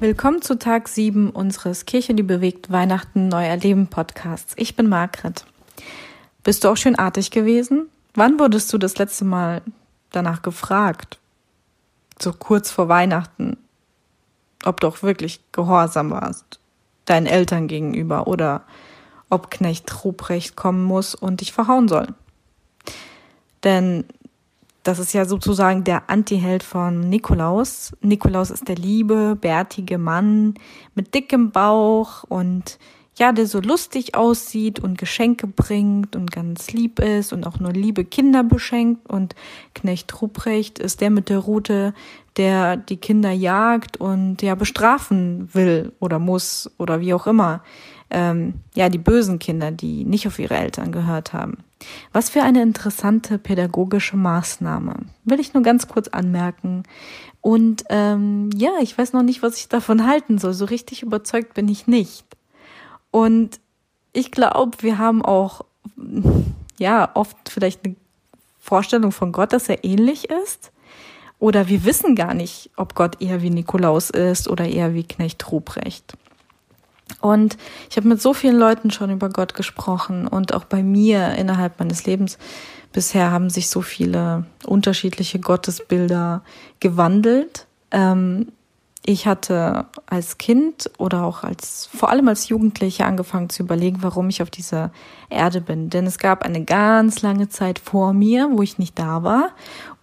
Willkommen zu Tag 7 unseres Kirche, die bewegt Weihnachten neu erleben Podcasts. Ich bin Margret. Bist du auch schön artig gewesen? Wann wurdest du das letzte Mal danach gefragt? So kurz vor Weihnachten. Ob du auch wirklich gehorsam warst. Deinen Eltern gegenüber oder ob Knecht Ruprecht kommen muss und dich verhauen soll. Denn das ist ja sozusagen der Antiheld von Nikolaus. Nikolaus ist der liebe, bärtige Mann mit dickem Bauch und ja, der so lustig aussieht und Geschenke bringt und ganz lieb ist und auch nur liebe Kinder beschenkt. Und Knecht Ruprecht ist der mit der Rute, der die Kinder jagt und ja bestrafen will oder muss oder wie auch immer ähm, ja, die bösen Kinder, die nicht auf ihre Eltern gehört haben. Was für eine interessante pädagogische Maßnahme. Will ich nur ganz kurz anmerken. Und ähm, ja, ich weiß noch nicht, was ich davon halten soll. So richtig überzeugt bin ich nicht. Und ich glaube, wir haben auch ja oft vielleicht eine Vorstellung von Gott, dass er ähnlich ist. Oder wir wissen gar nicht, ob Gott eher wie Nikolaus ist oder eher wie Knecht Ruprecht. Und ich habe mit so vielen Leuten schon über Gott gesprochen und auch bei mir innerhalb meines Lebens bisher haben sich so viele unterschiedliche Gottesbilder gewandelt. Ähm, ich hatte als Kind oder auch als, vor allem als Jugendliche angefangen zu überlegen, warum ich auf dieser Erde bin. Denn es gab eine ganz lange Zeit vor mir, wo ich nicht da war.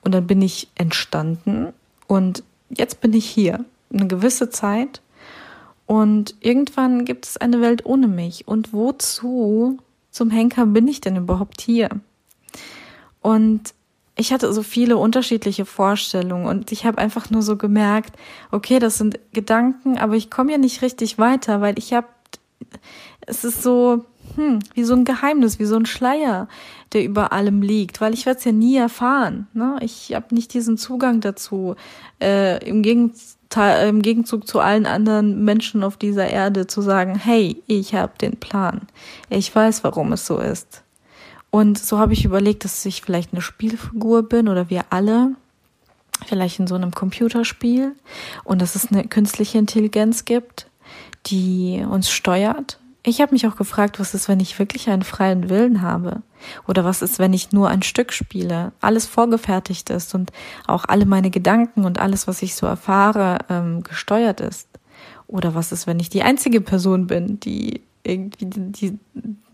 Und dann bin ich entstanden und jetzt bin ich hier. Eine gewisse Zeit und irgendwann gibt es eine Welt ohne mich. Und wozu zum Henker bin ich denn überhaupt hier? Und ich hatte so viele unterschiedliche Vorstellungen und ich habe einfach nur so gemerkt, okay, das sind Gedanken, aber ich komme ja nicht richtig weiter, weil ich habe, es ist so, hm, wie so ein Geheimnis, wie so ein Schleier, der über allem liegt, weil ich werde es ja nie erfahren. Ne? Ich habe nicht diesen Zugang dazu. Äh, Im Gegensatz im Gegenzug zu allen anderen Menschen auf dieser Erde zu sagen, hey, ich habe den Plan. Ich weiß, warum es so ist. Und so habe ich überlegt, dass ich vielleicht eine Spielfigur bin oder wir alle, vielleicht in so einem Computerspiel und dass es eine künstliche Intelligenz gibt, die uns steuert ich habe mich auch gefragt, was ist, wenn ich wirklich einen freien Willen habe? Oder was ist, wenn ich nur ein Stück spiele, alles vorgefertigt ist und auch alle meine Gedanken und alles, was ich so erfahre, ähm, gesteuert ist? Oder was ist, wenn ich die einzige Person bin, die irgendwie, die,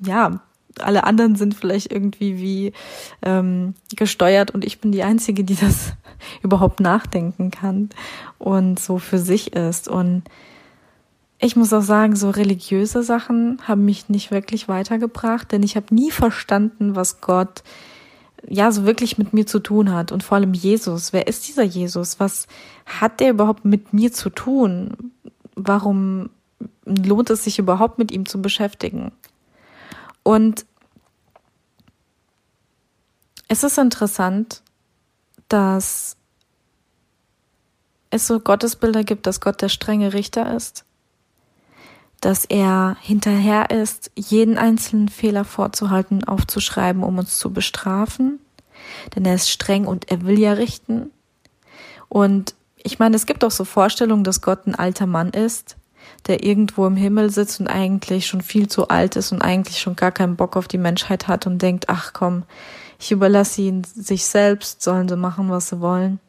ja, alle anderen sind vielleicht irgendwie wie ähm, gesteuert und ich bin die Einzige, die das überhaupt nachdenken kann und so für sich ist. Und ich muss auch sagen, so religiöse Sachen haben mich nicht wirklich weitergebracht, denn ich habe nie verstanden, was Gott ja so wirklich mit mir zu tun hat und vor allem Jesus. Wer ist dieser Jesus? Was hat der überhaupt mit mir zu tun? Warum lohnt es sich überhaupt mit ihm zu beschäftigen? Und es ist interessant, dass es so Gottesbilder gibt, dass Gott der strenge Richter ist dass er hinterher ist, jeden einzelnen Fehler vorzuhalten, aufzuschreiben, um uns zu bestrafen. Denn er ist streng und er will ja richten. Und ich meine, es gibt auch so Vorstellungen, dass Gott ein alter Mann ist, der irgendwo im Himmel sitzt und eigentlich schon viel zu alt ist und eigentlich schon gar keinen Bock auf die Menschheit hat und denkt, ach komm, ich überlasse ihn sich selbst, sollen sie machen, was sie wollen.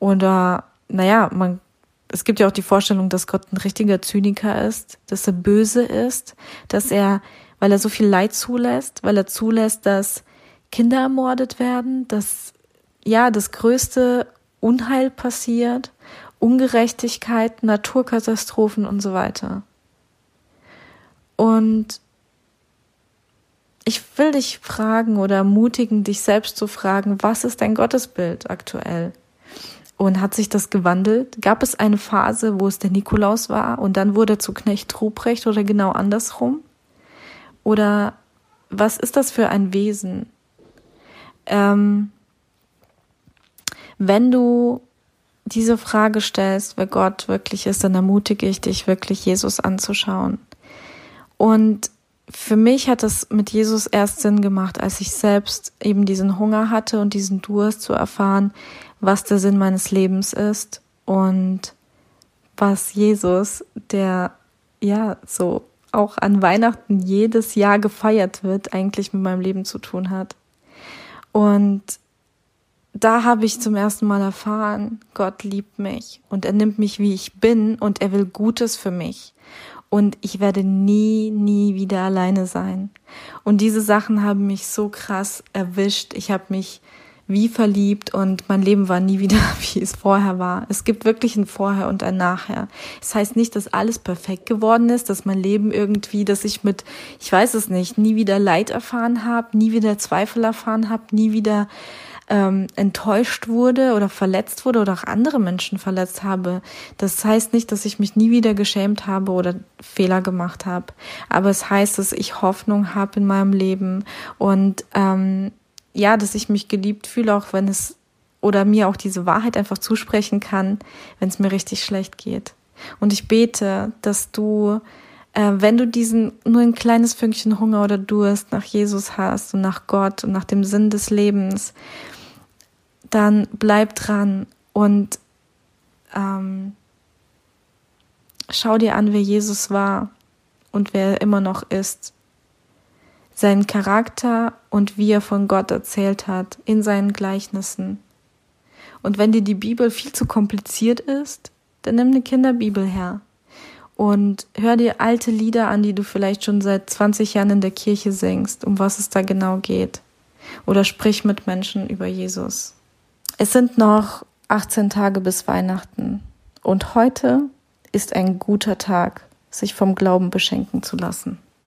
Oder, naja, man es gibt ja auch die Vorstellung, dass Gott ein richtiger Zyniker ist, dass er böse ist, dass er, weil er so viel Leid zulässt, weil er zulässt, dass Kinder ermordet werden, dass ja das größte Unheil passiert, Ungerechtigkeit, Naturkatastrophen und so weiter. Und ich will dich fragen oder ermutigen, dich selbst zu fragen, was ist dein Gottesbild aktuell? Und hat sich das gewandelt? Gab es eine Phase, wo es der Nikolaus war und dann wurde er zu Knecht Ruprecht oder genau andersrum? Oder was ist das für ein Wesen? Ähm, wenn du diese Frage stellst, wer Gott wirklich ist, dann ermutige ich dich wirklich, Jesus anzuschauen. Und für mich hat es mit Jesus erst Sinn gemacht, als ich selbst eben diesen Hunger hatte und diesen Durst zu erfahren, was der Sinn meines Lebens ist und was Jesus, der ja so auch an Weihnachten jedes Jahr gefeiert wird, eigentlich mit meinem Leben zu tun hat. Und da habe ich zum ersten Mal erfahren, Gott liebt mich und er nimmt mich, wie ich bin und er will Gutes für mich. Und ich werde nie, nie wieder alleine sein. Und diese Sachen haben mich so krass erwischt. Ich habe mich wie verliebt und mein Leben war nie wieder, wie es vorher war. Es gibt wirklich ein Vorher und ein Nachher. Es das heißt nicht, dass alles perfekt geworden ist, dass mein Leben irgendwie, dass ich mit, ich weiß es nicht, nie wieder Leid erfahren habe, nie wieder Zweifel erfahren habe, nie wieder ähm, enttäuscht wurde oder verletzt wurde oder auch andere Menschen verletzt habe. Das heißt nicht, dass ich mich nie wieder geschämt habe oder Fehler gemacht habe. Aber es heißt, dass ich Hoffnung habe in meinem Leben und ähm, ja, dass ich mich geliebt fühle, auch wenn es oder mir auch diese Wahrheit einfach zusprechen kann, wenn es mir richtig schlecht geht. Und ich bete, dass du, äh, wenn du diesen nur ein kleines Fünkchen Hunger oder Durst nach Jesus hast und nach Gott und nach dem Sinn des Lebens, dann bleib dran und ähm, schau dir an, wer Jesus war und wer er immer noch ist seinen Charakter und wie er von Gott erzählt hat in seinen Gleichnissen. Und wenn dir die Bibel viel zu kompliziert ist, dann nimm eine Kinderbibel her und hör dir alte Lieder an, die du vielleicht schon seit 20 Jahren in der Kirche singst, um was es da genau geht. Oder sprich mit Menschen über Jesus. Es sind noch 18 Tage bis Weihnachten und heute ist ein guter Tag, sich vom Glauben beschenken zu lassen.